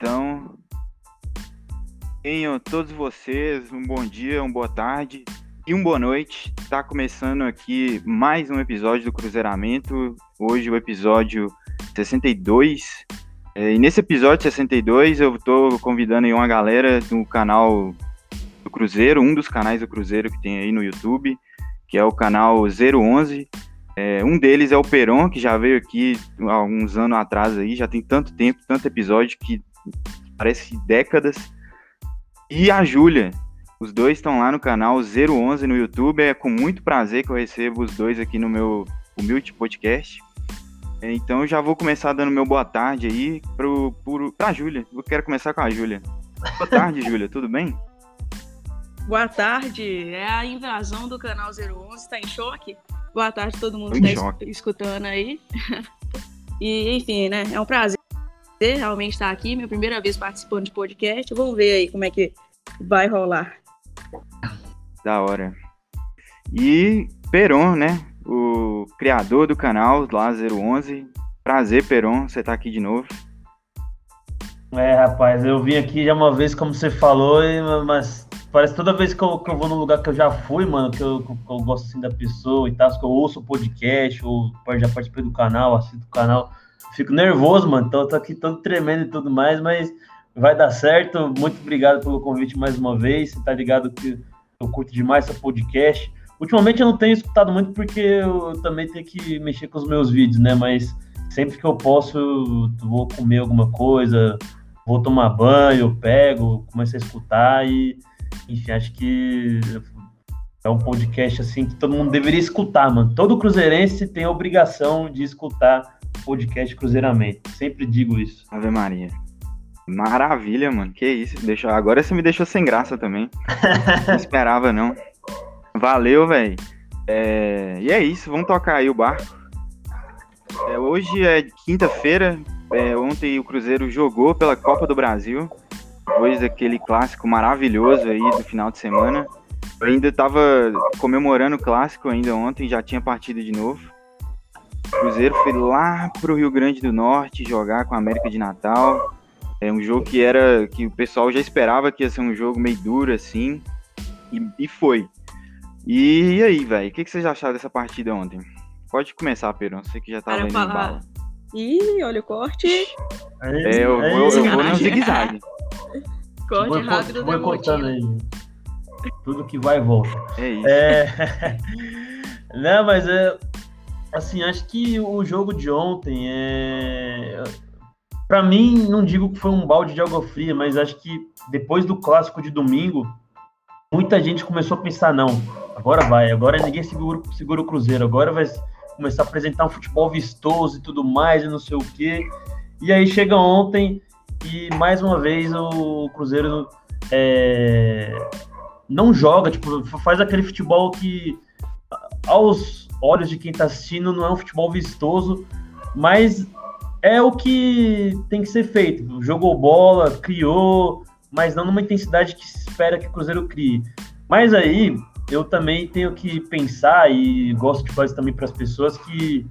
Então, tenham todos vocês um bom dia, uma boa tarde e uma boa noite. Está começando aqui mais um episódio do Cruzeiramento. Hoje o episódio 62. É, e nesse episódio 62 eu estou convidando aí uma galera do canal do Cruzeiro, um dos canais do Cruzeiro que tem aí no YouTube, que é o canal 011. É, um deles é o Peron, que já veio aqui há alguns anos atrás aí, já tem tanto tempo, tanto episódio que parece décadas. E a Júlia, os dois estão lá no canal 011 no YouTube. É com muito prazer que eu recebo os dois aqui no meu humilde podcast. É, então eu já vou começar dando meu boa tarde aí pro, pro, pra Júlia. Eu quero começar com a Júlia. Boa tarde, Júlia, tudo bem? Boa tarde. É a invasão do canal 011, tá em choque? Boa tarde todo mundo que está escutando aí. e, enfim, né? É um prazer realmente estar aqui. Minha primeira vez participando de podcast. Vamos ver aí como é que vai rolar. Da hora. E Peron, né? O criador do canal lá 011. Prazer, Peron, você tá aqui de novo. É, rapaz, eu vim aqui já uma vez, como você falou, mas Parece toda vez que eu, que eu vou num lugar que eu já fui, mano, que eu, que eu gosto assim da pessoa e tal, que eu ouço o podcast, ou já participei do canal, assisto o canal, fico nervoso, mano. Eu tô aqui todo tremendo e tudo mais, mas vai dar certo. Muito obrigado pelo convite mais uma vez. Você tá ligado que eu curto demais esse podcast. Ultimamente eu não tenho escutado muito porque eu também tenho que mexer com os meus vídeos, né? Mas sempre que eu posso, eu vou comer alguma coisa, vou tomar banho, eu pego, começo a escutar e enfim, acho que é um podcast assim que todo mundo deveria escutar, mano. Todo cruzeirense tem a obrigação de escutar podcast Cruzeiramento. Sempre digo isso. Ave Maria. Maravilha, mano. Que isso. Deixa... Agora você me deixou sem graça também. não esperava, não. Valeu, velho. É... E é isso. Vamos tocar aí o barco. É, hoje é quinta-feira. É, ontem o Cruzeiro jogou pela Copa do Brasil depois daquele clássico maravilhoso aí do final de semana. Eu ainda estava comemorando o clássico ainda ontem, já tinha partido de novo. O Cruzeiro foi lá pro Rio Grande do Norte jogar com a América de Natal. É um jogo que era que o pessoal já esperava que ia ser um jogo meio duro assim, e, e foi. E, e aí, velho, o que, que vocês acharam dessa partida ontem? Pode começar, Pedro. Você que já tava indo bala. Ih, olha o corte. É, eu, vou, eu, eu vou no zigue-zague. Corte Boa, rápido do cortando aí. Tudo que vai e volta. É isso. É... Não, mas é. Assim, acho que o jogo de ontem é. Para mim, não digo que foi um balde de água fria, mas acho que depois do clássico de domingo, muita gente começou a pensar: não, agora vai, agora ninguém segura, segura o Cruzeiro, agora vai começar a apresentar um futebol vistoso e tudo mais, e não sei o quê. E aí chega ontem e mais uma vez o Cruzeiro é, não joga, tipo, faz aquele futebol que aos olhos de quem está assistindo não é um futebol vistoso, mas é o que tem que ser feito. Jogou bola, criou, mas não numa intensidade que se espera que o Cruzeiro crie. Mas aí eu também tenho que pensar e gosto de fazer também para as pessoas que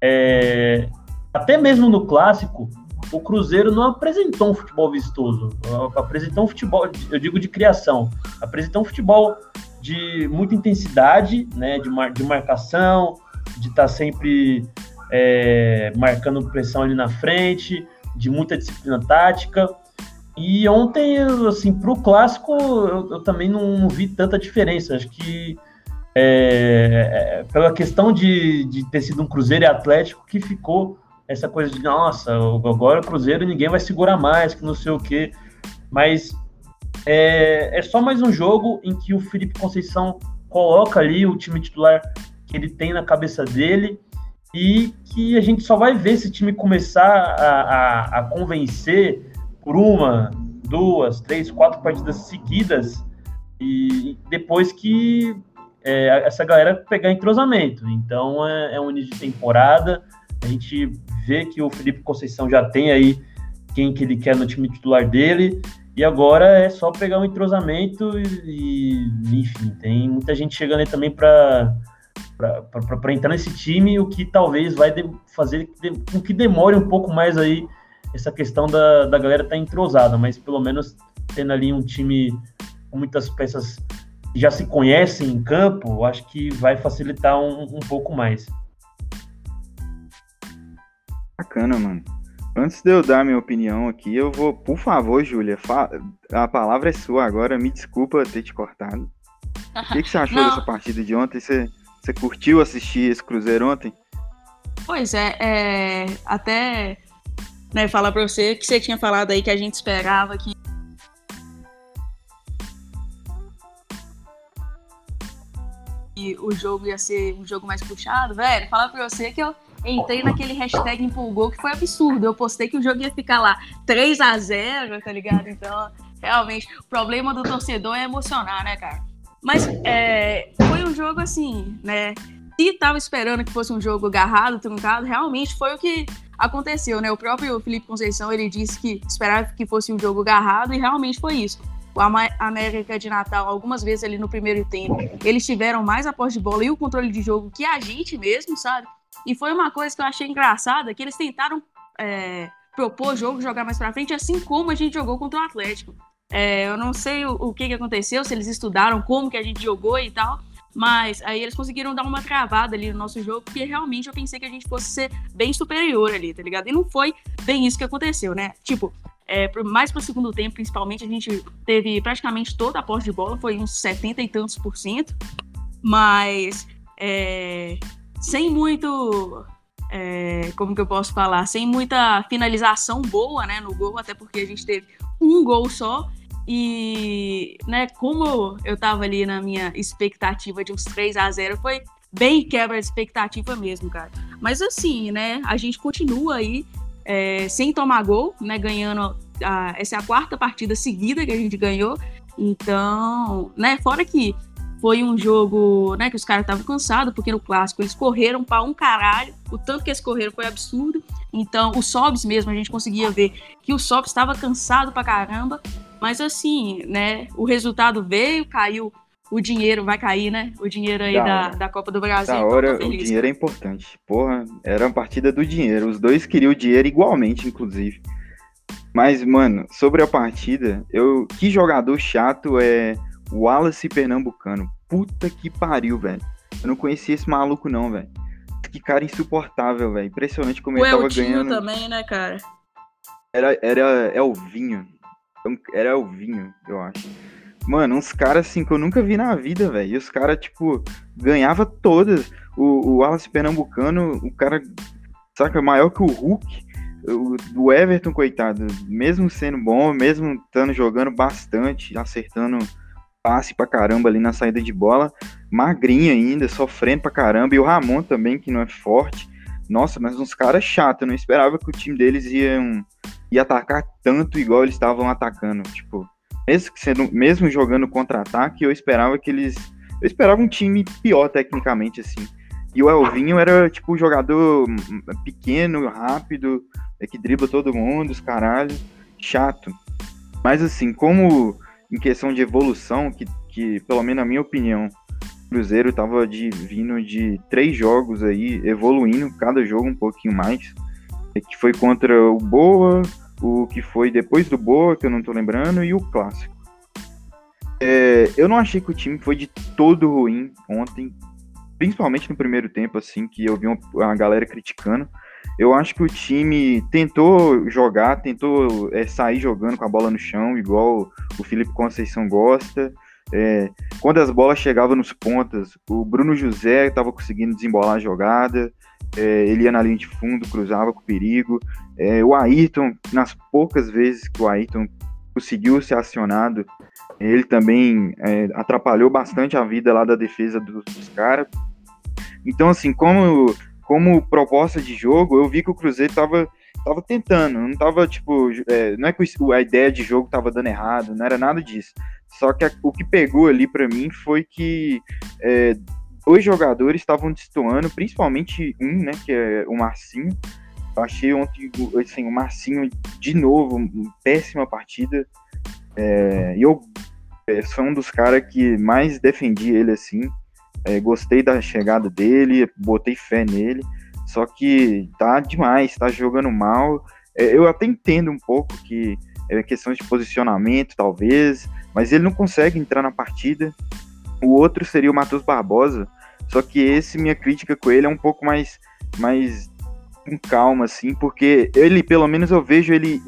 é, até mesmo no clássico o Cruzeiro não apresentou um futebol vistoso, apresentou um futebol, eu digo de criação, apresentou um futebol de muita intensidade, né, de, mar, de marcação, de estar tá sempre é, marcando pressão ali na frente, de muita disciplina tática. E ontem, assim, para o clássico, eu, eu, também não, vi tanta diferença. Acho que é, é, pela questão de, de ter sido um Cruzeiro e Atlético que ficou essa coisa de, nossa, agora o Cruzeiro ninguém vai segurar mais, que não sei o quê. Mas é, é só mais um jogo em que o Felipe Conceição coloca ali o time titular que ele tem na cabeça dele e que a gente só vai ver esse time começar a, a, a convencer por uma, duas, três, quatro partidas seguidas e depois que é, essa galera pegar entrosamento. Então é, é um início de temporada, a gente vê que o Felipe Conceição já tem aí quem que ele quer no time titular dele, e agora é só pegar um entrosamento e, e enfim, tem muita gente chegando aí também para para entrar nesse time, o que talvez vai de, fazer com que demore um pouco mais aí essa questão da, da galera estar tá entrosada, mas pelo menos tendo ali um time com muitas peças que já se conhecem em campo, acho que vai facilitar um, um pouco mais. Bacana, mano. Antes de eu dar minha opinião aqui, eu vou, por favor, Júlia, a palavra é sua agora. Me desculpa ter te cortado. O que, que, você achou dessa partida de ontem? Você, você curtiu assistir esse Cruzeiro ontem? Pois é, é até né, falar para você que você tinha falado aí que a gente esperava que o jogo ia ser um jogo mais puxado, velho, falar pra você que eu entrei naquele hashtag empolgou que foi absurdo. Eu postei que o jogo ia ficar lá 3 a 0 tá ligado? Então, realmente, o problema do torcedor é emocionar, né, cara? Mas é, foi um jogo assim, né? Se tava esperando que fosse um jogo agarrado, truncado, realmente foi o que aconteceu, né? O próprio Felipe Conceição, ele disse que esperava que fosse um jogo agarrado e realmente foi isso. O América de Natal, algumas vezes ali no primeiro tempo, eles tiveram mais a posse de bola e o controle de jogo que a gente mesmo, sabe? E foi uma coisa que eu achei engraçada, que eles tentaram é, propor jogo, jogar mais pra frente, assim como a gente jogou contra o Atlético. É, eu não sei o, o que, que aconteceu, se eles estudaram como que a gente jogou e tal, mas aí eles conseguiram dar uma travada ali no nosso jogo, porque realmente eu pensei que a gente fosse ser bem superior ali, tá ligado? E não foi bem isso que aconteceu, né? Tipo, é, mais pro segundo tempo, principalmente, a gente teve praticamente toda a posse de bola, foi uns 70 e tantos por cento, mas é, sem muito. É, como que eu posso falar? Sem muita finalização boa, né, no gol, até porque a gente teve um gol só. E, né, como eu tava ali na minha expectativa de uns 3 a 0 foi bem quebra de expectativa mesmo, cara. Mas assim, né, a gente continua aí é, sem tomar gol, né, ganhando. A, essa é a quarta partida seguida que a gente ganhou. Então, né, fora que foi um jogo, né, que os caras estavam cansados, porque no clássico eles correram para um caralho. O tanto que eles correram foi absurdo. Então, o Sobs mesmo, a gente conseguia ver que o Sobs estava cansado pra caramba. Mas assim, né, o resultado veio, caiu o dinheiro vai cair, né? O dinheiro aí da, da, da Copa do Brasil. Da hora, o dinheiro é importante. Porra, era uma partida do dinheiro. Os dois queriam o dinheiro igualmente, inclusive. Mas, mano, sobre a partida, eu que jogador chato é Wallace Pernambucano. Puta que pariu, velho. Eu não conhecia esse maluco, não, velho. Que cara insuportável, velho. Impressionante como o ele tava ganhando. também, né, cara? Era, era Elvinho. Era Elvinho, eu acho. Mano, uns caras assim que eu nunca vi na vida, velho. E os caras, tipo, ganhava todas. O, o Wallace Pernambucano, o cara, saca, maior que o Hulk. O, o Everton, coitado, mesmo sendo bom, mesmo estando jogando bastante, acertando passe pra caramba ali na saída de bola, magrinho ainda, sofrendo pra caramba, e o Ramon também, que não é forte. Nossa, mas uns caras chatos, eu não esperava que o time deles ia, um, ia atacar tanto igual eles estavam atacando. Tipo, mesmo, sendo, mesmo jogando contra-ataque, eu esperava que eles. Eu esperava um time pior tecnicamente, assim. E o Elvinho era, tipo, um jogador pequeno, rápido, é que dribla todo mundo, os caralho. Chato. Mas assim, como em questão de evolução, que, que pelo menos na minha opinião, o Cruzeiro estava de, vindo de três jogos aí, evoluindo cada jogo um pouquinho mais. Que foi contra o Boa, o que foi depois do Boa, que eu não tô lembrando, e o Clássico. É, eu não achei que o time foi de todo ruim ontem, principalmente no primeiro tempo, assim, que eu vi uma, uma galera criticando. Eu acho que o time tentou jogar, tentou é, sair jogando com a bola no chão, igual o Felipe Conceição gosta. É, quando as bolas chegavam nos pontas, o Bruno José estava conseguindo desembolar a jogada, é, ele ia na linha de fundo, cruzava com perigo. É, o Ayrton, nas poucas vezes que o Ayrton conseguiu ser acionado, ele também é, atrapalhou bastante a vida lá da defesa dos, dos caras. Então, assim, como como proposta de jogo, eu vi que o Cruzeiro tava, tava tentando, não tava, tipo, é, não é que a ideia de jogo tava dando errado, não era nada disso. Só que a, o que pegou ali para mim foi que é, dois jogadores estavam destoando, principalmente um, né, que é o Marcinho. Eu achei ontem, assim, o Marcinho de novo, péssima partida. É, e eu é, sou um dos caras que mais defendi ele, assim. É, gostei da chegada dele, botei fé nele. Só que tá demais, tá jogando mal. é, eu até entendo um pouco que é questão de posicionamento, talvez, mas ele não consegue entrar na partida. O outro seria o Matheus Barbosa, só que esse, minha crítica com ele é um pouco mais, mais com calma, assim, porque ele, pelo menos eu vejo ele,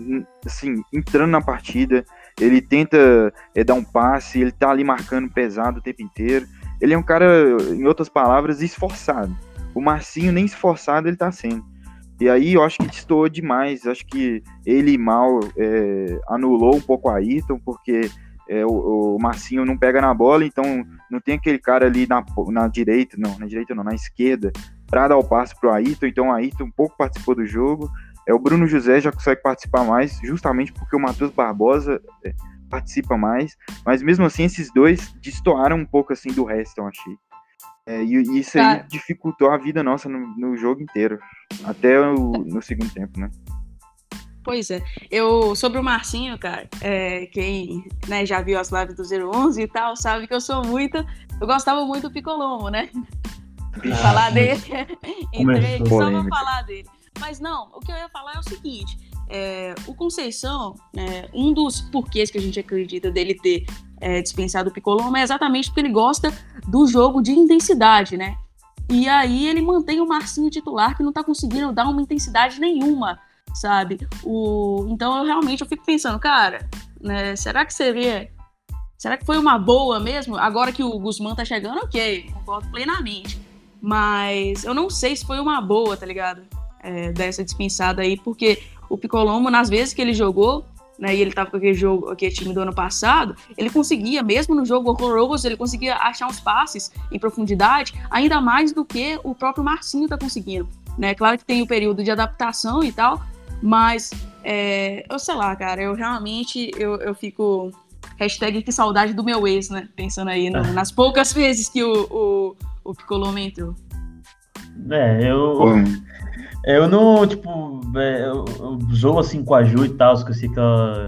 assim, entrando na partida, ele tenta é, dar um passe, ele tá ali marcando pesado o tempo inteiro. Ele é um cara, em outras palavras, esforçado. O Marcinho nem esforçado ele tá sendo. E aí eu acho que destoou demais. Acho que ele mal é, anulou um pouco a Ayrton, porque é, o, o, Marcinho não pega na bola, então não tem aquele cara ali na, na direita, não, na direita não, na esquerda, para dar o passe pro Ayrton. Então o Ayrton um pouco participou do jogo. É, o Bruno José já consegue participar mais, justamente porque o Matheus Barbosa é, participa mais. Mas mesmo assim, esses dois destoaram um pouco assim do resto, eu achei. É, e, isso aí tá. dificultou a vida nossa no, no jogo inteiro. Até o, no segundo tempo, né? Pois é. Eu, sobre o Marcinho, cara, é, quem né, já viu as lives do 011 e tal, sabe que eu sou muito. Eu gostava muito do Picolomo, né? Ah, falar dele. Entrei aqui só pra falar dele. Mas não, o que eu ia falar é o seguinte: é, o Conceição, é, um dos porquês que a gente acredita dele ter é, dispensado o Picolombo é exatamente porque ele gosta do jogo de intensidade, né? E aí ele mantém o Marcinho titular que não tá conseguindo dar uma intensidade nenhuma, sabe? O, então eu realmente eu fico pensando, cara, né, será que seria. Será que foi uma boa mesmo? Agora que o Guzmán tá chegando, ok, concordo plenamente. Mas eu não sei se foi uma boa, tá ligado? É, dessa dispensada aí, porque o Picolombo, nas vezes que ele jogou, né, e ele estava com aquele jogo, aquele time do ano passado, ele conseguia, mesmo no jogo horroroso, ele conseguia achar uns passes em profundidade, ainda mais do que o próprio Marcinho está conseguindo. Né? Claro que tem o período de adaptação e tal, mas é, eu sei lá, cara, eu realmente eu, eu fico. Hashtag que saudade do meu ex, né? Pensando aí no, nas poucas vezes que o, o, o Picolombo entrou. É, eu. Eu não, tipo, é, eu zoo assim com a Ju e tal, que eu sei que ela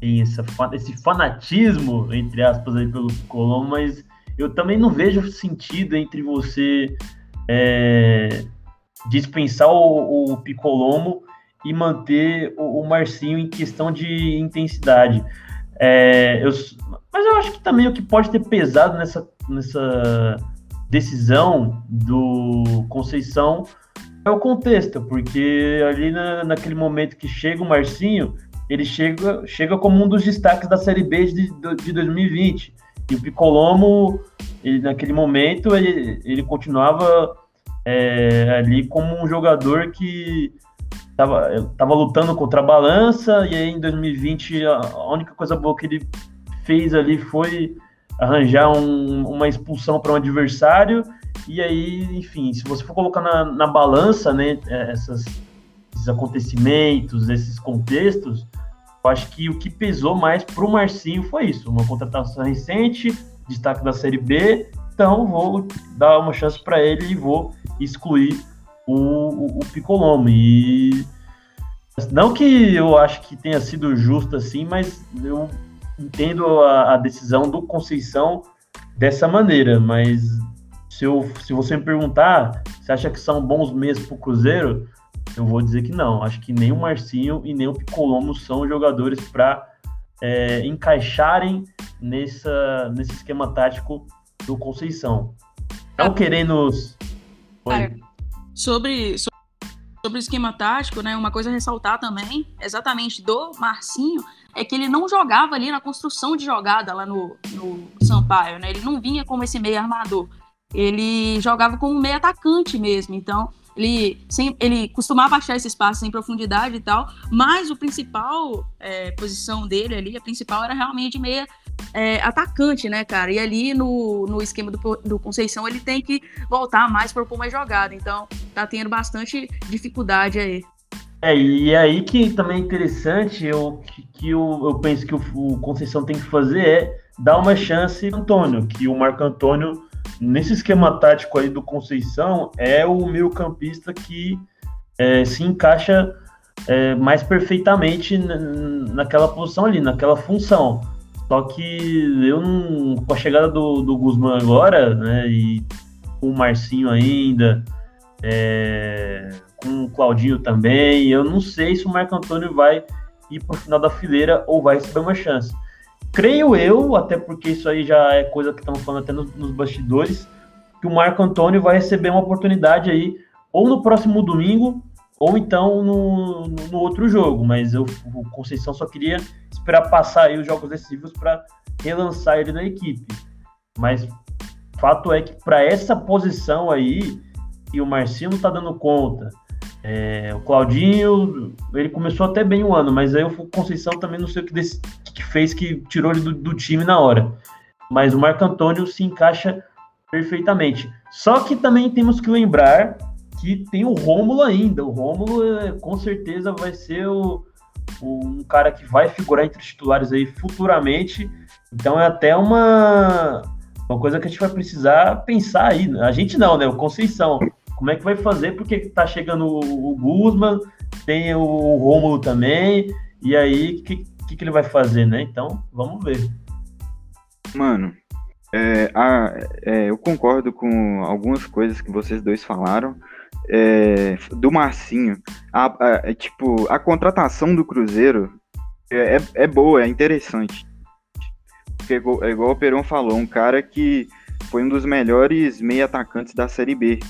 tem essa, esse fanatismo, entre aspas, aí pelo Colombo, mas eu também não vejo sentido entre você é, dispensar o, o Picolomo e manter o, o, Marcinho em questão de intensidade. É, eu, mas eu acho que também o que pode ter pesado nessa, nessa decisão do Conceição é o contexto, porque ali na, naquele momento que chega o Marcinho, ele chega, chega como um dos destaques da Série B de, de 2020. E o Picolomo, ele, naquele momento, ele, ele continuava é, ali como um jogador que estava tava lutando contra a balança, e aí em 2020 a, a única coisa boa que ele fez ali foi arranjar um, uma expulsão para um adversário e aí, enfim, se você for colocar na, na balança, né, é, essas, esses acontecimentos, esses contextos, eu acho que o que pesou mais para o Marcinho foi isso, uma contratação recente, destaque da Série B, então vou dar uma chance para ele e vou excluir o, o, o Picolomo. E não que eu acho que tenha sido justo assim, mas eu entendo a, a decisão do Conceição dessa maneira, mas se, eu, se você me perguntar, você acha que são bons meses para o Cruzeiro? Eu vou dizer que não. Acho que nem o Marcinho e nem o Picolomo são jogadores para é, encaixarem nessa, nesse esquema tático do Conceição. Estão querendo. Cara, sobre, sobre o esquema tático, né? Uma coisa a ressaltar também, exatamente do Marcinho, é que ele não jogava ali na construção de jogada lá no, no Sampaio, né? Ele não vinha como esse meio armador ele jogava como meio atacante mesmo. Então, ele, sem, ele costumava achar esse espaço em profundidade e tal, mas o principal é, posição dele ali, a principal era realmente meia é, atacante, né, cara? E ali no, no esquema do, do Conceição ele tem que voltar mais para pôr mais jogada. Então, tá tendo bastante dificuldade aí. É, e é aí que também é interessante, eu, que, que eu, eu penso que o, o Conceição tem que fazer é dar uma chance ao Antônio, que o Marco Antônio nesse esquema tático aí do Conceição, é o meio campista que é, se encaixa é, mais perfeitamente naquela posição ali, naquela função. Só que eu não, com a chegada do, do Guzmán agora, né, e o Marcinho ainda, é, com o Claudinho também. Eu não sei se o Marco Antônio vai ir para o final da fileira ou vai receber uma chance. Creio eu, até porque isso aí já é coisa que estamos falando até nos, nos bastidores, que o Marco Antônio vai receber uma oportunidade aí, ou no próximo domingo, ou então no, no, outro jogo. Mas eu, o Conceição só queria esperar passar aí os jogos decisivos para relançar ele na equipe. Mas fato é que para essa posição aí, e o Marcinho não está dando conta. É, o Claudinho, ele começou até bem o ano, mas aí o Conceição também não sei o que, desse, que fez que tirou ele do, do, time na hora. Mas o Marco Antônio se encaixa perfeitamente. Só que também temos que lembrar que tem o Rômulo ainda. O Rômulo é, com certeza vai ser o, o, um cara que vai figurar entre os titulares aí futuramente. Então é até uma, uma coisa que a gente vai precisar pensar aí. A gente não, né? O Conceição como é que vai fazer, porque tá chegando o, Guzman, tem o Rômulo também, e aí o que, que, que, ele vai fazer, né? Então, vamos ver. Mano, é, a, é, eu concordo com algumas coisas que vocês dois falaram. É, do Marcinho, a, a, é, tipo, a contratação do Cruzeiro é, é, é boa, é interessante. Porque, igual, igual o Peron falou, um cara que foi um dos melhores meia atacantes da Série B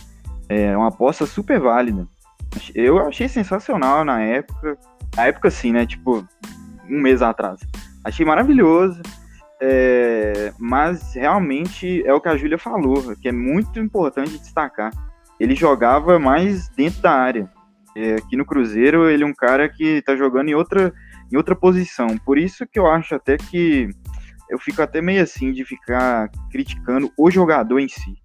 é uma aposta super válida. Eu achei sensacional na época. Na época, sim, né? Tipo, um mês atrás. Achei maravilhoso. É, mas realmente é o que a Júlia falou, que é muito importante destacar. Ele jogava mais dentro da área. É, aqui no Cruzeiro, ele é um cara que tá jogando em outra, em outra posição. Por isso que eu acho até que eu fico até meio assim de ficar criticando o jogador em si.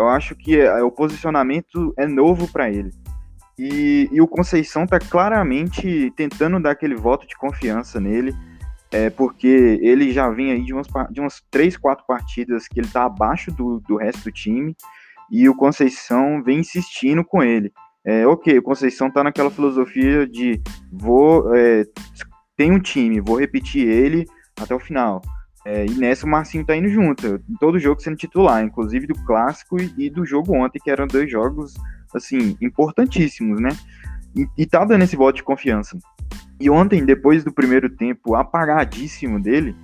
Eu acho que é, o posicionamento é novo para ele. E, e, o Conceição está claramente tentando dar aquele voto de confiança nele, é, porque ele já vem aí de umas, de umas três, quatro partidas que ele está abaixo do, do resto do time, e o Conceição vem insistindo com ele. É, ok, o Conceição está naquela filosofia de vou é, tem um time, vou repetir ele até o final. É, e nessa o Marcinho tá indo junto, todo jogo sendo titular, inclusive do clássico e, do jogo ontem, que eram dois jogos, assim, importantíssimos, né? E, e tá dando esse voto de confiança. E ontem, depois do primeiro tempo apagadíssimo dele,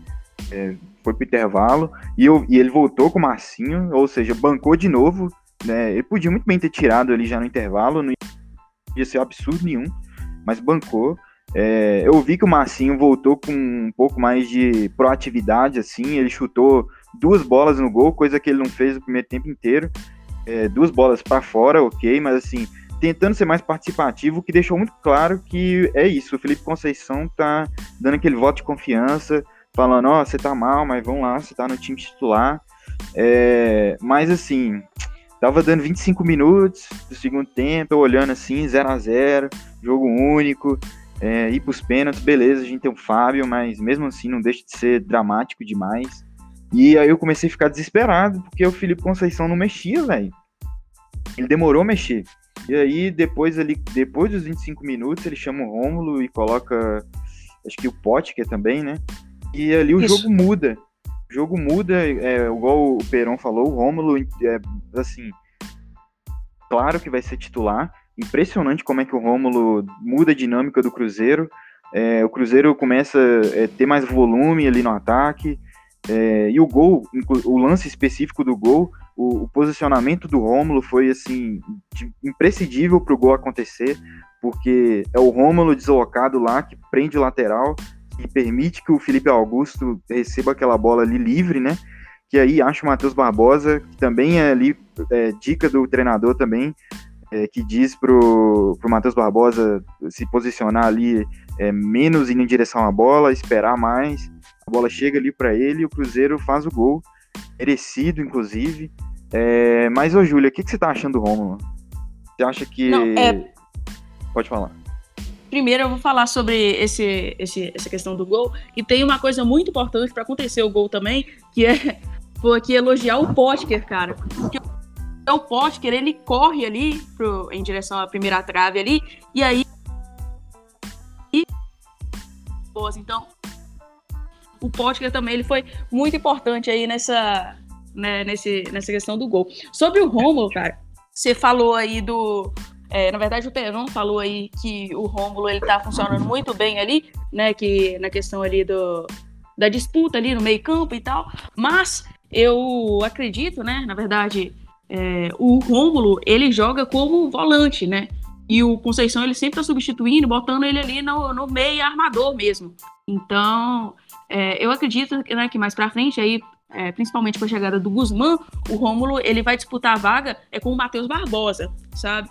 é, foi pro intervalo, e, eu, e ele voltou com o Marcinho, ou seja, bancou de novo, né? Ele podia muito bem ter tirado ali já no intervalo, não ia ser absurdo nenhum, mas bancou. É, eu vi que o Massinho voltou com um pouco mais de proatividade, assim, ele chutou duas bolas no gol, coisa que ele não fez o primeiro tempo inteiro, é, duas bolas para fora, ok, mas assim, tentando ser mais participativo, que deixou muito claro que é isso, o Felipe Conceição tá dando aquele voto de confiança, falando, ó, oh, você tá mal, mas vamos lá, você tá no time titular, é, mas assim, tava dando 25 minutos do segundo tempo, olhando assim, 0 a 0 jogo único, é, ir para os pênaltis, beleza, a gente tem o Fábio, mas mesmo assim não deixa de ser dramático demais. E aí eu comecei a ficar desesperado, porque o Felipe Conceição não mexia, velho. Ele demorou a mexer. E aí, depois ali, depois dos 25 minutos, ele chama o Rômulo e coloca, acho que o Potker também, né? E ali o Isso. jogo muda. O jogo muda, é, igual o Peron falou, o Rômulo, é, assim, claro que vai ser titular, impressionante como é que o Rômulo muda a dinâmica do Cruzeiro. É, o Cruzeiro começa a é, ter mais volume ali no ataque. É, e o gol, o lance específico do gol, o, o posicionamento do Rômulo foi assim imprescindível para o gol acontecer, porque é o Rômulo deslocado lá que prende o lateral e permite que o Felipe Augusto receba aquela bola ali livre, né? Que aí acha o Matheus Barbosa, que também é ali é, dica do treinador também, é, que diz pro, pro Matheus Barbosa se posicionar ali é, menos indo em direção à bola, esperar mais. A bola chega ali para ele e o Cruzeiro faz o gol, merecido, inclusive. É, mas, ô Júlia, o que, que você tá achando do Romulo? Você acha que. Não, é... Pode falar. Primeiro eu vou falar sobre esse, esse, essa questão do gol. E tem uma coisa muito importante para acontecer o gol também, que é foi aqui elogiar o Potker, cara. Porque então, o Potker, ele corre ali pro, em direção à primeira trave ali, e aí. E, então, o Potker também ele foi muito importante aí nessa, né, nesse, nessa questão do gol. Sobre o Romulo, cara, você falou aí do. É, na verdade, o Peron falou aí que o Rômulo ele tá funcionando muito bem ali, né? Que na questão ali do, da disputa ali no meio campo e tal. Mas eu acredito, né? Na verdade, é, o Rômulo ele joga como volante, né? E o Conceição ele sempre tá substituindo, botando ele ali no, no meio armador mesmo. Então, é, eu acredito né, que mais para frente aí, é, principalmente com a chegada do Guzmán, o Rômulo ele vai disputar a vaga é com o Matheus Barbosa, sabe?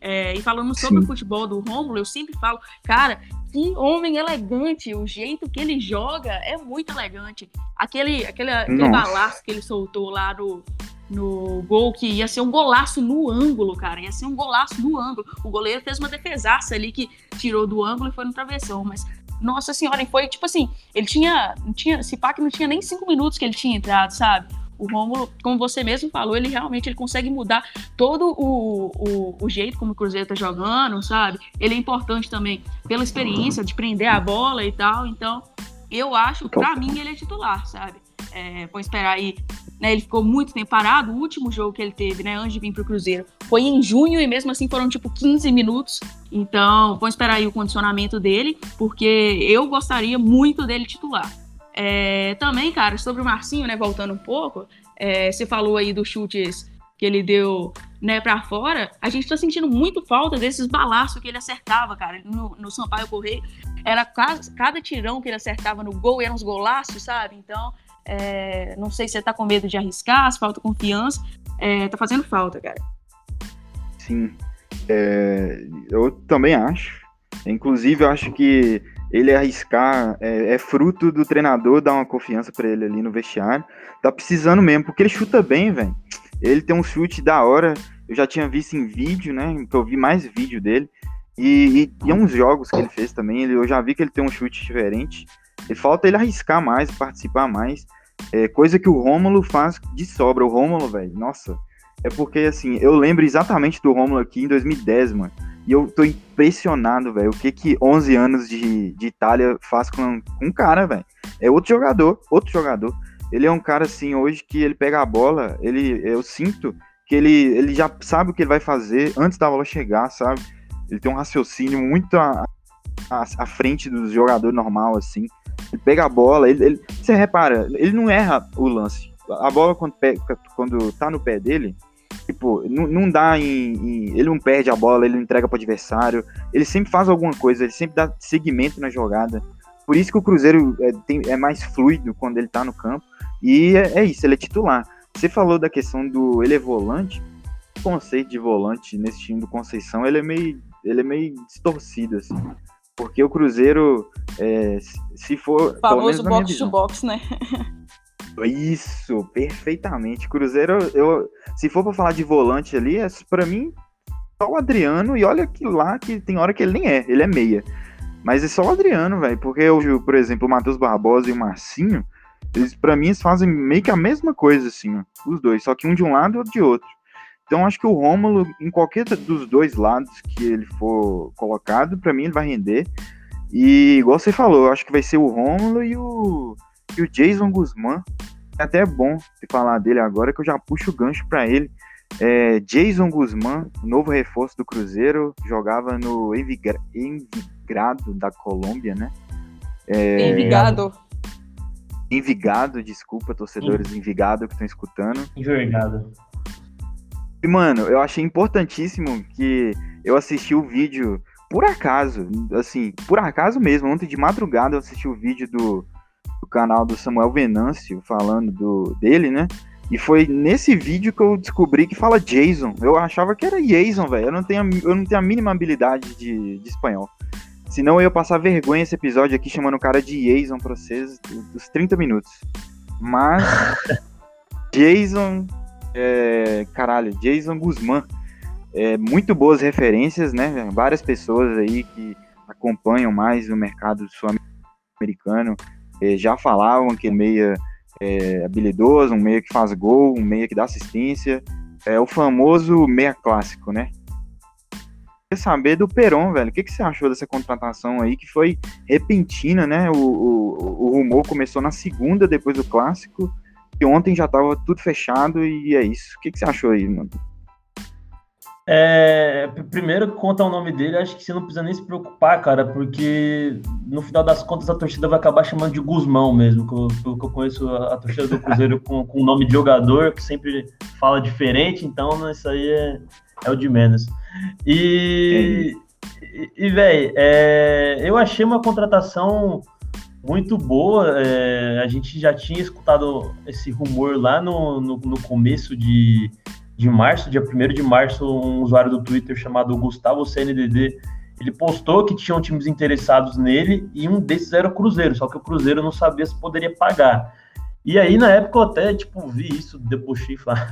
É, e falando sobre Sim. o futebol do Rômulo, eu sempre falo, cara, que homem elegante, o jeito que ele joga é muito elegante. Aquele, aquele, aquele balaço que ele soltou lá no, no gol, que ia ser um golaço no ângulo, cara. Ia ser um golaço no ângulo. O goleiro fez uma defesaça ali que tirou do ângulo e foi no travessão. Mas, nossa senhora, e foi tipo assim: ele tinha. Tinha esse pack não tinha nem cinco minutos que ele tinha entrado, sabe? O Rômulo, como você mesmo falou, ele realmente ele consegue mudar todo o, o, o, jeito como o Cruzeiro tá jogando, sabe? Ele é importante também pela experiência de prender a bola e tal. Então, eu acho, para mim, ele é titular, sabe? É, vou esperar aí né, ele ficou muito tempo parado. O último jogo que ele teve, né, antes de vir para o Cruzeiro, foi em junho e mesmo assim foram tipo 15 minutos. Então, vamos esperar aí o condicionamento dele, porque eu gostaria muito dele titular. É, também, cara, sobre o Marcinho, né, voltando um pouco, é, você falou aí dos chutes que ele deu né, para fora, a gente tá sentindo muito falta desses balaços que ele acertava, cara, no, no Sampaio Correio. Era cada, cada tirão que ele acertava no gol, eram uns golaços, sabe? Então, é, não sei se você tá com medo de arriscar, se falta confiança. É, tá fazendo falta, cara. Sim. É, eu também acho. Inclusive, eu acho que ele arriscar é, é fruto do treinador dar uma confiança para ele ali no vestiário. Tá precisando mesmo, porque ele chuta bem, velho. Ele tem um chute da hora. Eu já tinha visto em vídeo, né? Que eu vi mais vídeo dele. E, e, e uns jogos que ele fez também. Ele, eu já vi que ele tem um chute diferente. E falta ele arriscar mais, participar mais. É, coisa que o Rômulo faz de sobra. O Rômulo, velho, nossa. É porque, assim, eu lembro exatamente do Rômulo aqui em 2010, mano. E eu tô impressionado, velho. O que que 11 anos de, de Itália faz com, com um cara, velho. É outro jogador, outro jogador. Ele é um cara, assim, hoje que ele pega a bola, ele, eu sinto que ele, ele já sabe o que ele vai fazer antes da bola chegar, sabe? Ele tem um raciocínio muito à, à, à frente do jogador normal, assim. Ele pega a bola, ele, ele, você repara, ele não erra o lance. A bola quando, pega, quando tá no pé dele, tipo, não, não dá em, em, Ele não perde a bola, ele não entrega pro adversário. Ele sempre faz alguma coisa, ele sempre dá seguimento na jogada. Por isso que o Cruzeiro é, tem, é mais fluido quando ele tá no campo. E é, é, isso, ele é titular. Você falou da questão do. Ele é volante. O conceito de volante nesse time do Conceição, ele é meio, ele é meio distorcido, assim. Porque o Cruzeiro, é, se for. O famoso box to box, né? Isso, perfeitamente. Cruzeiro, eu, se for para falar de volante ali, é para mim só o Adriano e olha que lá que tem hora que ele nem é, ele é meia. Mas é só o Adriano, velho, porque eu, por exemplo, o Matheus Barbosa e o Marcinho, eles para mim eles fazem meio que a mesma coisa assim, ó, os dois, só que um de um lado e outro de outro. Então acho que o Rômulo, em qualquer dos dois lados que ele for colocado, para mim ele vai render. E igual você falou, acho que vai ser o Rômulo e o, e o Jason Guzmán. É até bom falar dele agora, que eu já puxo o gancho para ele. É, Jason Guzmán, novo reforço do Cruzeiro, jogava no Envigra Envigrado da Colômbia, né? É, Envigado. Envigado, desculpa, torcedores Envigado que estão escutando. Envergado. E, mano, eu achei importantíssimo que eu assisti o vídeo por acaso, assim, por acaso mesmo, ontem de madrugada eu assisti o vídeo do, do canal do Samuel Venâncio falando do, dele, né? E foi nesse vídeo que eu descobri que fala Jason. Eu achava que era Jason, velho. Eu, não tenho, eu não tenho a mínima habilidade de, de espanhol. Senão eu ia passar vergonha esse episódio aqui chamando o cara de Jason pra vocês dos 30 minutos. Mas. Jason é, caralho, Jason Guzmán. É, muito boas referências, né? Várias pessoas aí que acompanham mais o mercado sul-americano já falavam que meia é habilidoso, um meia que faz gol, um meia que dá assistência. É o famoso meia clássico, né? Quer saber do Peron, velho? O que, que você achou dessa contratação aí que foi repentina, né? O, o, o rumor começou na segunda depois do clássico E ontem já tava tudo fechado e é isso. O que, que você achou aí, mano? É, primeiro, conta o nome dele, acho que você não precisa nem se preocupar, cara, porque no final das contas a torcida vai acabar chamando de Guzmão mesmo, pelo que eu conheço a, a torcida do Cruzeiro com, com o nome de jogador, que sempre fala diferente, então isso aí é, é o de menos. E, e, e velho, é, eu achei uma contratação muito boa. É, a gente já tinha escutado esse rumor lá no, no, no começo de, de março, dia 1 de março, um usuário do Twitter chamado Gustavo CNDD, ele postou que tinham times interessados nele e um desses era o Cruzeiro, só que o Cruzeiro não sabia se poderia pagar. E aí, na época, eu até, tipo, vi isso, debochei falei,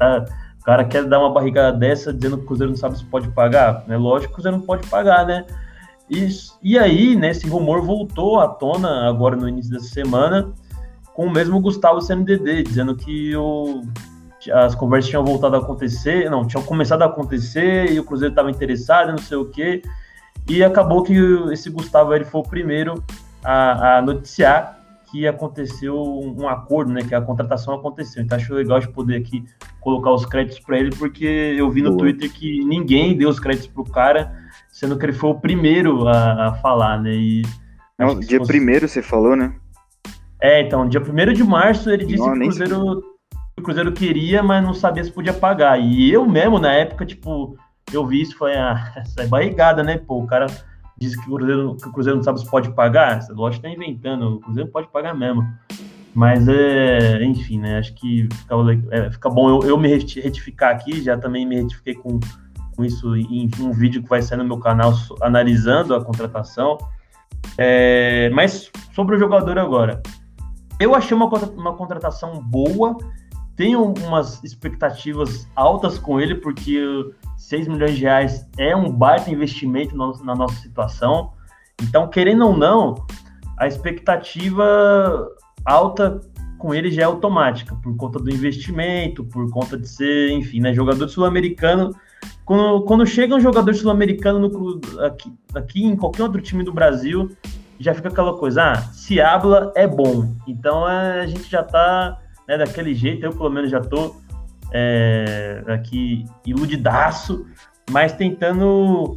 ah, o cara quer dar uma barrigada dessa dizendo que o Cruzeiro não sabe se pode pagar? É lógico que o Cruzeiro não pode pagar, né? E, e aí, né, esse rumor voltou à tona agora no início dessa semana, com o mesmo Gustavo CNDD, dizendo que o, as conversas tinham voltado a acontecer, não, tinham começado a acontecer e o Cruzeiro estava interessado, não sei o quê. E acabou que esse Gustavo ele foi o primeiro a, a noticiar que aconteceu um acordo, né? Que a contratação aconteceu. Então acho legal de poder aqui colocar os créditos para ele, porque eu vi no Boa. Twitter que ninguém deu os créditos para o cara, sendo que ele foi o primeiro a, a falar, né? E não, dia primeiro você falou, né? É, então, dia 1 de março ele disse não, que o Cruzeiro o Cruzeiro queria, mas não sabia se podia pagar. E eu mesmo, na época, tipo, eu vi isso, foi essa é barrigada, né? Pô, o cara diz que o Cruzeiro, que o Cruzeiro não sabe se pode pagar. Essa lógica tá inventando, o Cruzeiro pode pagar mesmo. Mas, é, enfim, né? Acho que fica, é, fica bom eu, eu, me retificar aqui. Já também me retifiquei com, com isso em um vídeo que vai sair no meu canal analisando a contratação. É, mas sobre o jogador agora. Eu achei uma, uma contratação boa tenho umas expectativas altas com ele, porque 6 milhões de reais é um baita investimento na nossa situação. Então, querendo ou não, a expectativa alta com ele já é automática, por conta do investimento, por conta de ser, enfim, né, jogador sul-americano. Quando, quando chega um jogador sul-americano aqui, aqui em qualquer outro time do Brasil, já fica aquela coisa, ah, se habla é bom. Então é, a gente já está né, daquele jeito. Eu, pelo menos, já tô é, aqui iludidaço, mas tentando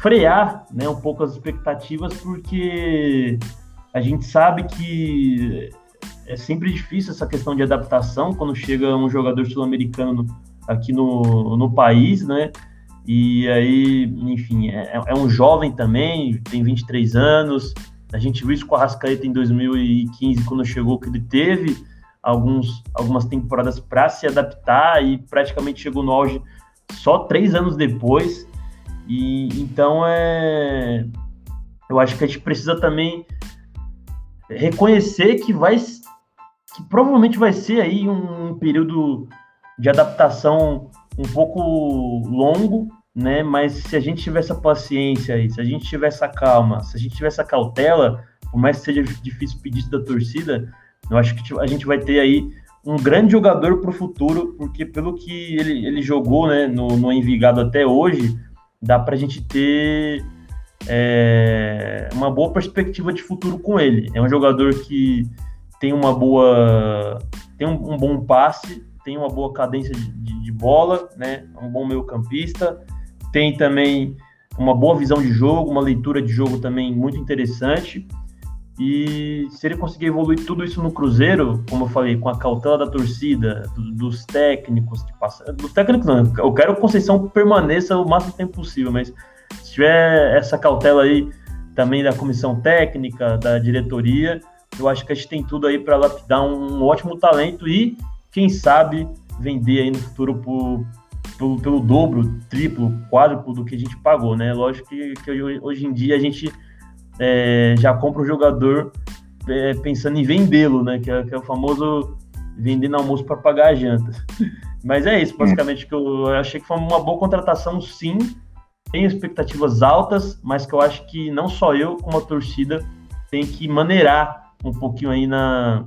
frear né, um pouco as expectativas, porque a gente sabe que é sempre difícil essa questão de adaptação quando chega um jogador sul-americano aqui no, no país, né? E aí, enfim, é, é, um jovem também, tem 23 anos. A gente viu isso com a Rascaeta em 2015, quando chegou, que ele teve alguns, algumas temporadas para se adaptar e praticamente chegou no auge só três anos depois. E então é, eu acho que a gente precisa também reconhecer que vai, que provavelmente vai ser aí um, um período de adaptação um pouco longo, né? Mas se a gente tiver essa paciência aí, se a gente tiver essa calma, se a gente tiver essa cautela, por mais que seja difícil pedir da torcida, eu acho que a gente vai ter aí um grande jogador para o futuro, porque pelo que ele, ele jogou né, no, no Envigado até hoje, dá para a gente ter é, uma boa perspectiva de futuro com ele. É um jogador que tem uma boa, tem um, um bom passe, tem uma boa cadência de, de, de bola, né, um bom meio campista, tem também uma boa visão de jogo, uma leitura de jogo também muito interessante. E se ele conseguir evoluir tudo isso no Cruzeiro, como eu falei, com a cautela da torcida, do, dos técnicos que passam. Dos técnicos não, eu quero que o Conceição permaneça o máximo tempo possível, mas se tiver essa cautela aí também da comissão técnica, da diretoria, eu acho que a gente tem tudo aí para lapidar um, ótimo talento e, quem sabe, vender aí no futuro por, pelo, pelo dobro, triplo, quádruplo do que a gente pagou, né? Lógico que, que hoje em dia a gente é, já compra o jogador é, pensando em vendê-lo, né? Que é, que é, o famoso vendendo almoço para pagar a janta. Mas é isso, basicamente, que eu achei que foi uma boa contratação, sim. Tenho expectativas altas, mas que eu acho que não só eu, como a torcida, tem que maneirar um pouquinho aí na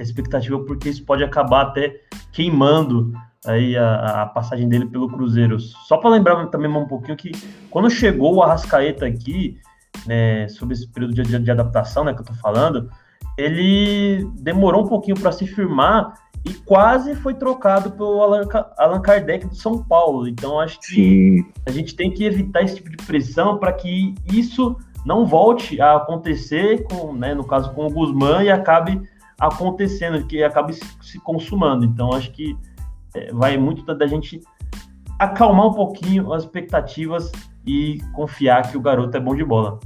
expectativa, porque isso pode acabar até queimando aí a, a passagem dele pelo Cruzeiro. Só para lembrar também um pouquinho que quando chegou o Arrascaeta aqui, né, sobre esse período de, de, de, adaptação, né, que eu tô falando, ele demorou um pouquinho para se firmar e quase foi trocado pelo Allan Kardec do São Paulo. Então acho que Sim. a gente tem que evitar esse tipo de pressão para que isso não volte a acontecer com, né, no caso com o Guzmán e acabe acontecendo, que acabe se consumando. Então acho que é, vai muito da gente acalmar um pouquinho as expectativas e confiar que o garoto é bom de bola.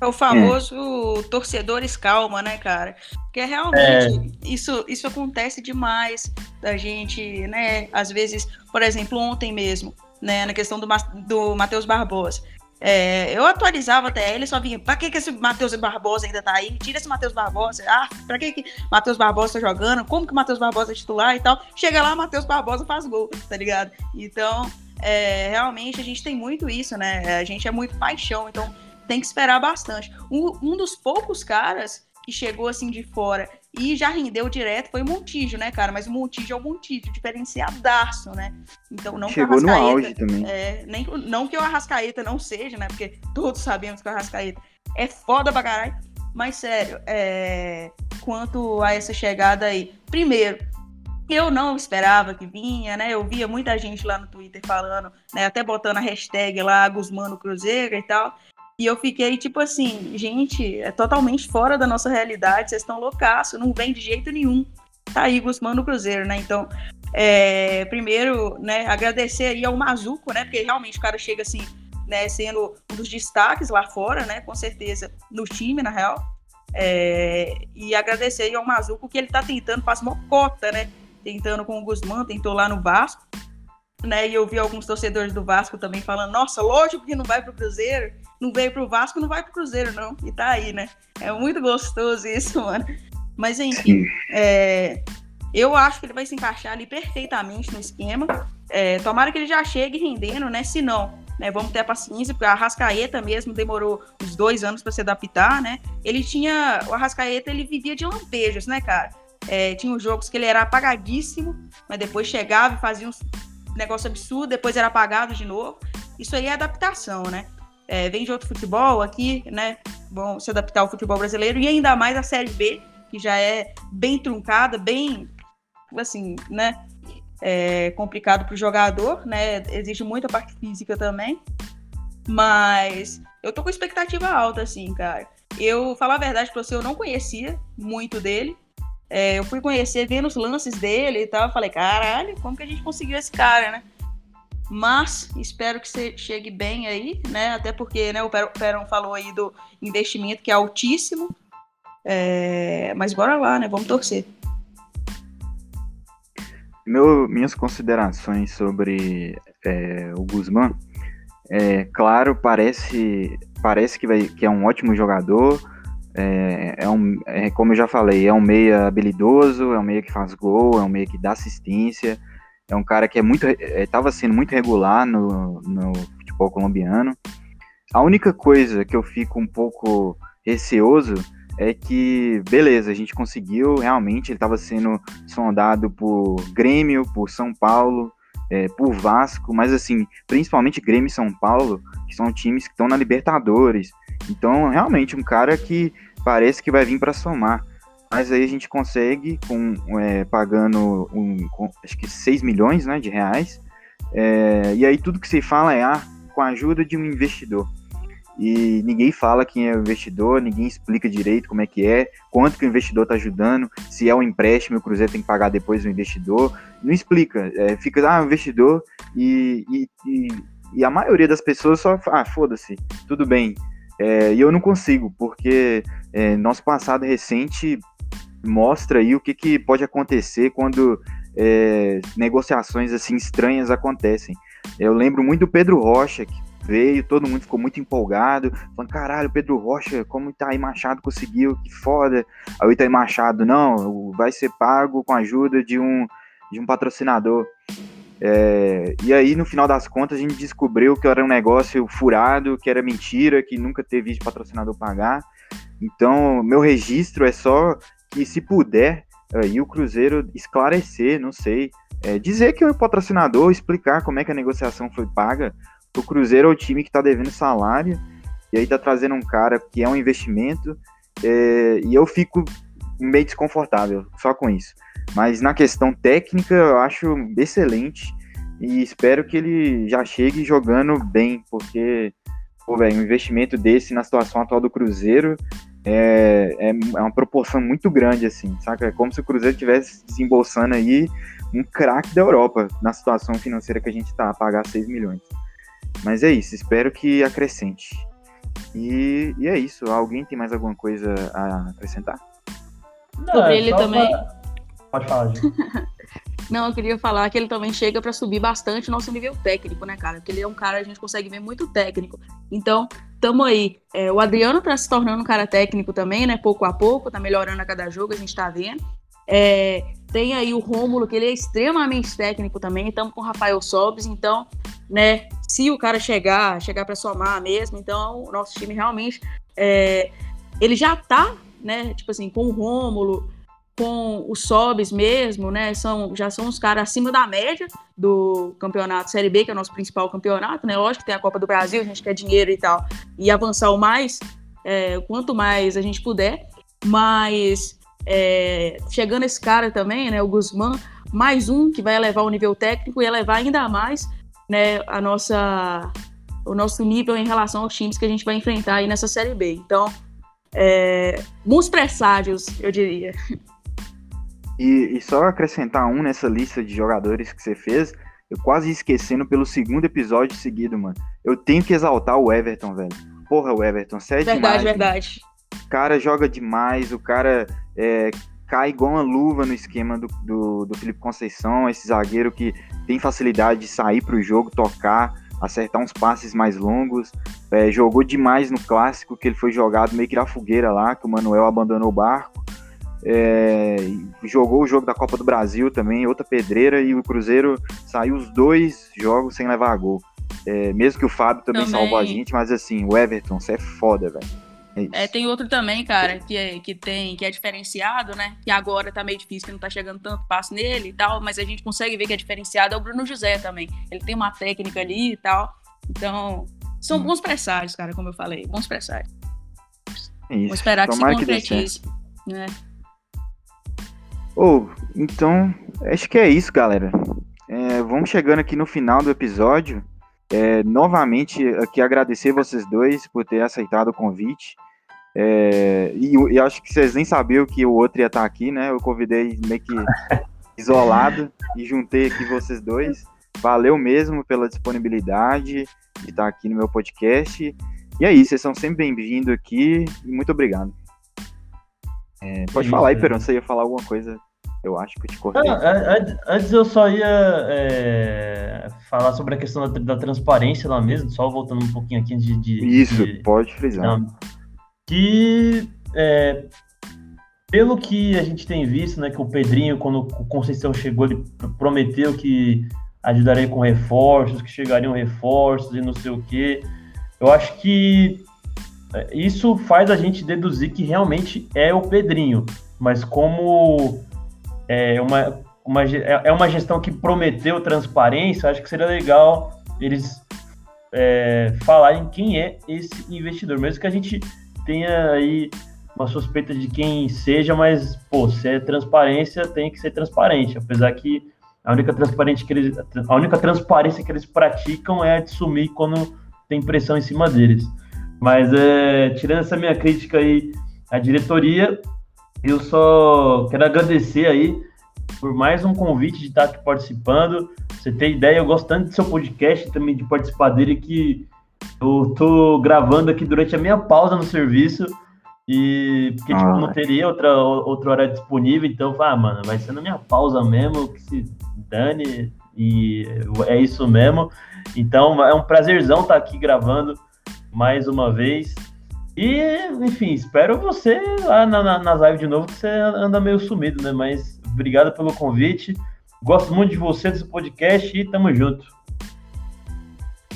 É o famoso é. torcedores calma, né, cara? Porque realmente é. isso, isso acontece demais da gente, né? Às vezes, por exemplo, ontem mesmo, né, na questão do, do Matheus Barbosa. É, eu atualizava até ele, só vinha, pra que, que esse Matheus Barbosa ainda tá aí? Tira esse Matheus Barbosa. Ah, pra que, que Matheus Barbosa tá jogando? Como que o Matheus Barbosa é titular e tal? Chega lá, Matheus Barbosa faz gol, tá ligado? Então, é, realmente a gente tem muito isso, né? A gente é muito paixão, então tem que esperar bastante. Um, um dos poucos caras que chegou assim de fora e já rendeu direto foi o Montijo, né, cara? Mas o Montijo é o Montijo, diferenciadaço, né? Então não Chegou que o Arrascaeta, no auge também. É, nem, não que o Arrascaeta não seja, né? Porque todos sabemos que o Arrascaeta é foda pra caralho. Mas sério, é, quanto a essa chegada aí, primeiro, eu não esperava que vinha, né? Eu via muita gente lá no Twitter falando, né? Até botando a hashtag lá, Guzmano no Cruzeiro e tal. E eu fiquei tipo assim, gente, é totalmente fora da nossa realidade, vocês estão loucaço, não vem de jeito nenhum. Tá aí Guzmán no Cruzeiro, né? Então, é, primeiro, né, agradecer aí ao Mazuco, né? Porque realmente o cara chega assim, né, sendo um dos destaques lá fora, né? Com certeza, no time, na real. É, e agradecer aí ao Mazuco que ele tá tentando, faz uma cota, né? Tentando com o Guzmán, tentou lá no Vasco, né? E eu vi alguns torcedores do Vasco também falando, nossa, lógico que não vai pro Cruzeiro não veio pro Vasco, não vai pro Cruzeiro, não. E tá aí, né? É muito gostoso isso, mano. Mas enfim, é, eu acho que ele vai se encaixar ali perfeitamente no esquema. É, tomara que ele já chegue rendendo, né? Se não, né, vamos ter a paciência, porque a Arrascaeta mesmo demorou uns dois anos para se adaptar, né? Ele tinha. O Arrascaeta ele vivia de lampejos, né, cara? É, tinha os jogos que ele era apagadíssimo, mas depois chegava e fazia uns negócio absurdo, depois era apagado de novo. Isso aí é adaptação, né? é, vem de outro futebol aqui, né? Vão se adaptar ao futebol brasileiro e ainda mais a Série B, que já é bem truncada, bem, assim, né? É complicado para o jogador, né? Exige muita parte física também. Mas eu tô com expectativa alta, assim, cara. Eu, falar a verdade pra você, eu não conhecia muito dele. É, eu fui conhecer vendo os lances dele e tal. Falei, caralho, como que a gente conseguiu esse cara, né? mas espero que você chegue bem aí, né? Até porque né, o Perão falou aí do investimento que é altíssimo. É... Mas bora lá, né? Vamos torcer. Meu, minhas considerações sobre é, o Guzmán, é, claro, parece, parece que, vai, que é um ótimo jogador, é, é, um, é, como eu já falei, é um meia habilidoso, é um meia que faz gol, é um meia que dá assistência, é um cara que é muito estava é, sendo muito regular no, no futebol colombiano. A única coisa que eu fico um pouco receoso é que, beleza, a gente conseguiu, realmente, ele estava sendo sondado por Grêmio, por São Paulo, é, por Vasco, mas assim, principalmente Grêmio e São Paulo, que são times que estão na Libertadores. Então, realmente, um cara que parece que vai vir para somar mas aí a gente consegue com é, pagando um, com, acho que 6 milhões né, de reais. É, e aí tudo que se fala é ah, com a ajuda de um investidor. E ninguém fala quem é o investidor, ninguém explica direito como é que é, quanto que o investidor está ajudando, se é um empréstimo, o Cruzeiro tem que pagar depois o investidor. Não explica, é, fica, ah, investidor, e, e, e, e, a maioria das pessoas só, ah, foda-se, tudo bem. É, e eu não consigo, porque é, nosso passado recente mostra aí o que, que pode acontecer quando é, negociações assim estranhas acontecem. Eu lembro muito do Pedro Rocha, que veio, todo mundo ficou muito empolgado, falando, caralho, Pedro Rocha, como o Itaí Machado conseguiu, que foda. Aí o Itaí Machado, não, vai ser pago com a ajuda de um, de um patrocinador. É, e aí, no final das contas, a gente descobriu que era um negócio furado, que era mentira, que nunca teve visto patrocinador pagar. Então, meu registro é só que se puder, aí o Cruzeiro esclarecer, não sei, é, dizer que o patrocinador, explicar como é que a negociação foi paga, o Cruzeiro é o time que está devendo salário, e aí está trazendo um cara que é um investimento, é, e eu fico meio desconfortável só com isso. Mas na questão técnica, eu acho excelente e espero que ele já chegue jogando bem, porque pô, véio, um investimento desse na situação atual do Cruzeiro é, é, é, uma proporção muito grande, assim, saca? É como se o Cruzeiro estivesse desembolsando aí um craque da Europa na situação financeira que a gente tá, a pagar 6 milhões. Mas é isso, espero que acrescente. E, e é isso. Alguém tem mais alguma coisa a acrescentar? Não, Sobre ele também. Pra... Pode falar, gente. Não, eu queria falar que ele também chega para subir bastante nosso nível técnico, né, cara? Porque ele é um cara a gente consegue ver muito técnico. Então, tamo aí. É, o Adriano tá se tornando um cara técnico também, né? Pouco a pouco, tá melhorando a cada jogo, a gente tá vendo. É, tem aí o Rômulo, que ele é extremamente técnico também. Estamos com o Rafael Sobes, então, né? Se o cara chegar, chegar para somar mesmo, então o nosso time realmente é, ele já tá, né? Tipo assim, com o Rômulo, com os Sobes mesmo, né? São, já são os caras acima da média do campeonato Série B, que é o nosso principal campeonato, né? Lógico que tem a Copa do Brasil, a gente quer dinheiro e tal, e avançar o mais, é, quanto mais a gente puder, mas é, chegando esse cara também, né? O Guzmán, mais um que vai elevar o nível técnico e elevar ainda mais, né? A nossa, o nosso nível em relação aos times que a gente vai enfrentar aí nessa Série B. Então, é, bons presságios, eu diria. E, e, só acrescentar um nessa lista de jogadores que você fez, eu quase esquecendo pelo segundo episódio seguido, mano. Eu tenho que exaltar o Everton, velho. Porra, o Everton, sério Verdade, demais, verdade. O cara joga demais, o cara é, cai igual uma luva no esquema do, do, do Felipe Conceição, esse zagueiro que tem facilidade de sair pro jogo, tocar, acertar uns passes mais longos. É, jogou demais no clássico, que ele foi jogado meio que na fogueira lá, que o Manuel abandonou o barco. É, jogou o jogo da Copa do Brasil também, outra pedreira, e o Cruzeiro saiu os dois jogos sem levar a gol. É, mesmo que o Fábio também, também, salvou a gente, mas assim, o Everton, você é foda, velho. É, é, tem outro também, cara, que é, que tem que é diferenciado, né? Que agora tá meio difícil, que não tá chegando tanto passo nele e tal, mas a gente consegue ver que é diferenciado é o Bruno José também. Ele tem uma técnica ali e tal. Então, são hum. bons presságios, cara, como eu falei, bons presságios. Isso. Vamos esperar que Tomara se concretize, né? Oh, então, acho que é isso, galera. É, vamos chegando aqui no final do episódio. É, novamente, aqui agradecer vocês dois por ter aceitado o convite. É, e, e, acho que vocês nem sabiam que o outro ia estar aqui, né? Eu convidei meio que isolado e juntei aqui vocês dois. Valeu mesmo pela disponibilidade de estar aqui no meu podcast. E é isso, vocês são sempre bem-vindos aqui e muito obrigado. É, pode é falar aí, Peron, você ia falar alguma coisa, eu acho que eu te cortei. Ah, antes eu só ia é, falar sobre a questão da, da, transparência lá mesmo, só voltando um pouquinho aqui de... de Isso, de, pode frisar. que, é, pelo que a gente tem visto, né, que o Pedrinho, quando o Conceição chegou, ele prometeu que ajudaria com reforços, que chegariam reforços e não sei o quê. Eu acho que isso faz a gente deduzir que realmente é o Pedrinho, mas como é uma, uma, é uma gestão que prometeu transparência, acho que seria legal eles é, falarem quem é esse investidor, mesmo que a gente tenha aí uma suspeita de quem seja, mas, pô, se é transparência, tem que ser transparente, apesar que a única, transparente que eles, a única transparência que eles praticam é a de sumir quando tem pressão em cima deles. Mas é, tirando essa minha crítica aí à diretoria, eu só quero agradecer aí por mais um convite de estar aqui participando. Você tem ideia, eu gosto tanto do seu podcast também de participar dele que eu tô gravando aqui durante a minha pausa no serviço e porque tipo, não teria outra, outra hora disponível, então eu falei, ah, mano, vai ser na minha pausa mesmo, que se dane, e é isso mesmo. Então é um prazerzão estar aqui gravando mais uma vez. E, enfim, espero você lá na, na, nas lives de novo, que você anda meio sumido, né? Mas obrigado pelo convite. Gosto muito de você, desse podcast e tamo junto.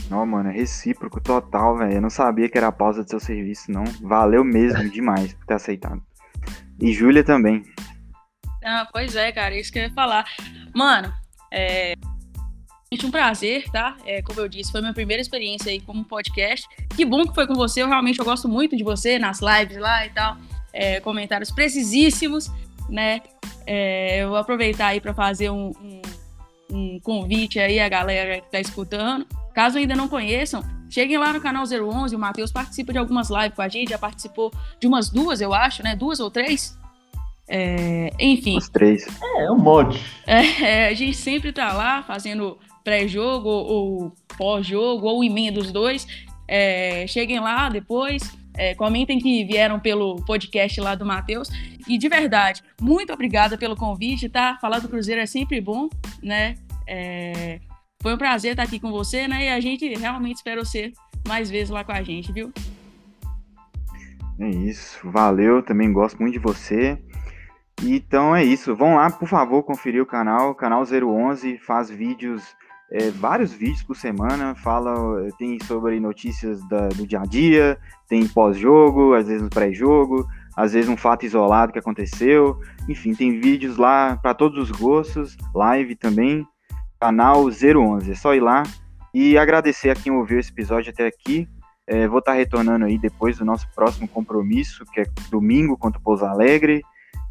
Não, mano, é recíproco total, velho. Eu não sabia que era a pausa do seu serviço, não. Valeu mesmo demais por ter aceitado. E Júlia também. Ah, pois é, cara, isso que eu ia falar. Mano, é, um prazer, tá? É, como eu disse, foi minha primeira experiência aí como podcast. Que bom que foi com você, eu realmente eu gosto muito de você nas lives lá e tal. é, comentários precisíssimos, né? É, eu vou aproveitar aí para fazer um, um, um, convite aí à galera que está escutando. Caso ainda não conheçam, cheguem lá no canal 011, o Matheus participa de algumas lives com a gente, já participou de umas duas, eu acho, né? Duas ou três. É, enfim. Os três. É, um monte. É, a gente sempre tá lá fazendo pré-jogo ou pós-jogo, ou emenda dos dois. É, cheguem lá depois, é, comentem que vieram pelo podcast lá do Matheus. E de verdade, muito obrigada pelo convite, tá? Falar do Cruzeiro é sempre bom, né? É, foi um prazer estar aqui com você, né? E a gente realmente espera você mais vezes lá com a gente, viu? É isso, valeu, também gosto muito de você. Então é isso. Vão lá, por favor, conferir o canal. Canal 011 faz vídeos, é, vários vídeos por semana. Fala, tem sobre notícias da, do dia a dia, tem pós-jogo, às vezes no pré-jogo, às vezes um fato isolado que aconteceu. Enfim, tem vídeos lá para todos os gostos, live também. Canal 011. É só ir lá e agradecer a quem ouviu esse episódio até aqui. É, vou estar tá retornando aí depois do nosso próximo compromisso, que é domingo contra o Pouso Alegre.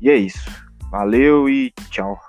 E é isso. Valeu e tchau.